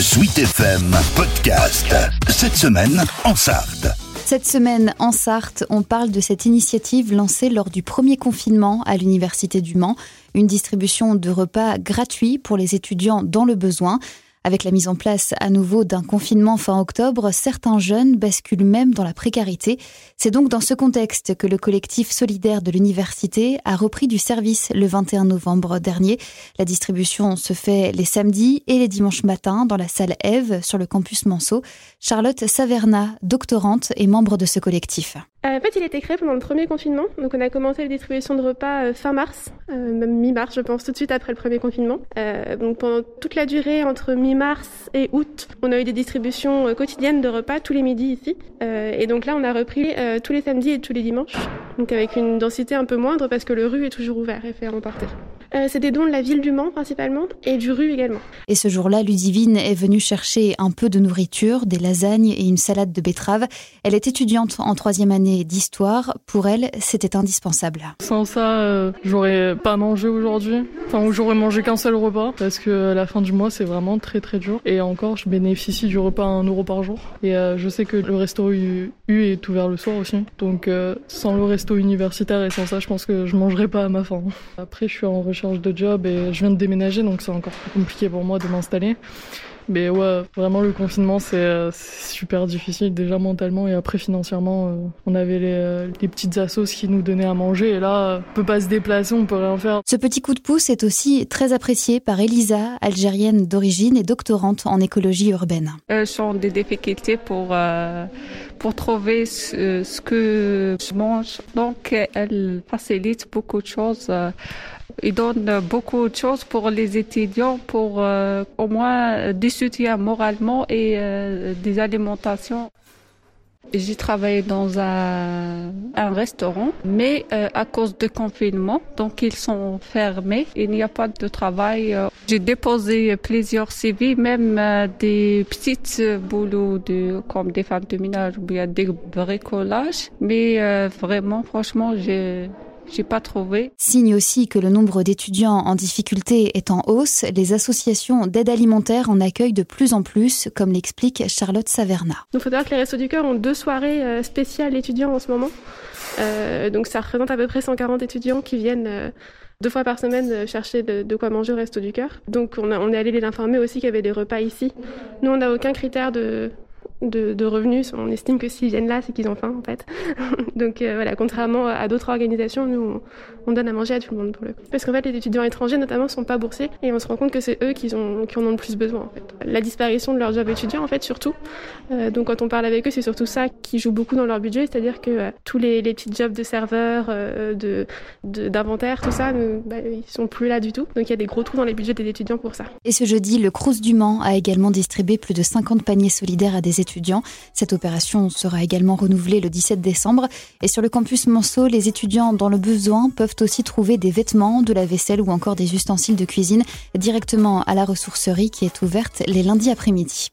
Sweet FM Podcast. Cette semaine en Sarthe. Cette semaine, en Sarthe, on parle de cette initiative lancée lors du premier confinement à l'Université du Mans, une distribution de repas gratuits pour les étudiants dans le besoin. Avec la mise en place à nouveau d'un confinement fin octobre, certains jeunes basculent même dans la précarité. C'est donc dans ce contexte que le collectif solidaire de l'université a repris du service le 21 novembre dernier. La distribution se fait les samedis et les dimanches matins dans la salle Eve sur le campus Manceau. Charlotte Saverna, doctorante et membre de ce collectif. Euh, en fait, il a été créé pendant le premier confinement. Donc, on a commencé la distribution de repas euh, fin mars, euh, même mi-mars, je pense, tout de suite après le premier confinement. donc, pendant toute la durée entre mi-mars et août, on a eu des distributions quotidiennes de repas tous les midis ici. et donc là, on a repris tous les samedis et tous les dimanches. Donc, avec une densité un peu moindre parce que le rue est toujours ouvert et fait à emporter. Euh, c'est des dons de la ville du Mans principalement et du rue également. Et ce jour-là, Ludivine est venue chercher un peu de nourriture, des lasagnes et une salade de betterave. Elle est étudiante en troisième année d'histoire. Pour elle, c'était indispensable. Sans ça, euh, j'aurais pas mangé aujourd'hui. Enfin, j'aurais mangé qu'un seul repas parce que à la fin du mois, c'est vraiment très très dur. Et encore, je bénéficie du repas à 1 euro par jour. Et euh, je sais que le resto U, est ouvert le soir aussi. Donc, sans le resto universitaire et sans ça, je pense que je mangerai pas à ma faim. Après, je suis en recherche charge de job et je viens de déménager donc c'est encore plus compliqué pour moi de m'installer. Mais ouais, vraiment le confinement c'est super difficile déjà mentalement et après financièrement. Euh, on avait les, euh, les, petites assos qui nous donnaient à manger et là on peut pas se déplacer, on peut rien faire. Ce petit coup de pouce est aussi très apprécié par Elisa, algérienne d'origine et doctorante en écologie urbaine. Euh, sont des difficultés pour euh, pour trouver ce, ce, que je mange donc elle facilite beaucoup de choses. Il donne beaucoup de choses pour les étudiants, pour euh, au moins des soutiens moralement et euh, des alimentations. J'ai travaillé dans un, restaurant, mais euh, à cause du confinement, donc ils sont fermés. Il n'y a pas de travail. J'ai déposé plusieurs CV, même des petites boulots de, comme des femmes de ménage ou bien des bricolages. Mais vraiment, franchement, j'ai j'ai pas trouvé. Signe aussi que le nombre d'étudiants en difficulté est en hausse, les associations d'aide alimentaire en accueillent de plus en plus, comme l'explique Charlotte Saverna. Il faut savoir que les Restos du Cœur ont deux soirées euh, spéciales étudiants en ce moment. Euh, donc ça représente à peu près 140 étudiants qui viennent euh, deux fois par semaine chercher de, quoi manger au Resto du Cœur. Donc on, on est allé les informer aussi qu'il y avait des repas ici. Nous on n'a aucun critère de, de, revenus. On estime que s'ils viennent là, c'est qu'ils ont faim en fait. Donc euh, voilà, contrairement à d'autres organisations, nous on, donne à manger à tout le monde pour le coup. Parce qu'en fait, les étudiants étrangers notamment sont pas boursés et on se rend compte que c'est eux qui, ont, en ont le plus besoin en fait. La disparition de leur job étudiant en fait surtout. Euh, donc quand on parle avec eux, c'est surtout ça qui joue beaucoup dans leur budget, c'est-à-dire que euh, tous les, les, petits jobs de serveur, de d'inventaire, tout ça, bah, ils sont plus là du tout. Donc il y a des gros trous dans les budgets des étudiants pour ça. Et ce jeudi, le Crous du Mans a également distribué plus de 50 paniers solidaires à des cette opération sera également renouvelée le 17 décembre. Et sur le campus Monceau, les étudiants dans le besoin peuvent aussi trouver des vêtements, de la vaisselle ou encore des ustensiles de cuisine directement à la ressourcerie qui est ouverte les lundis après-midi.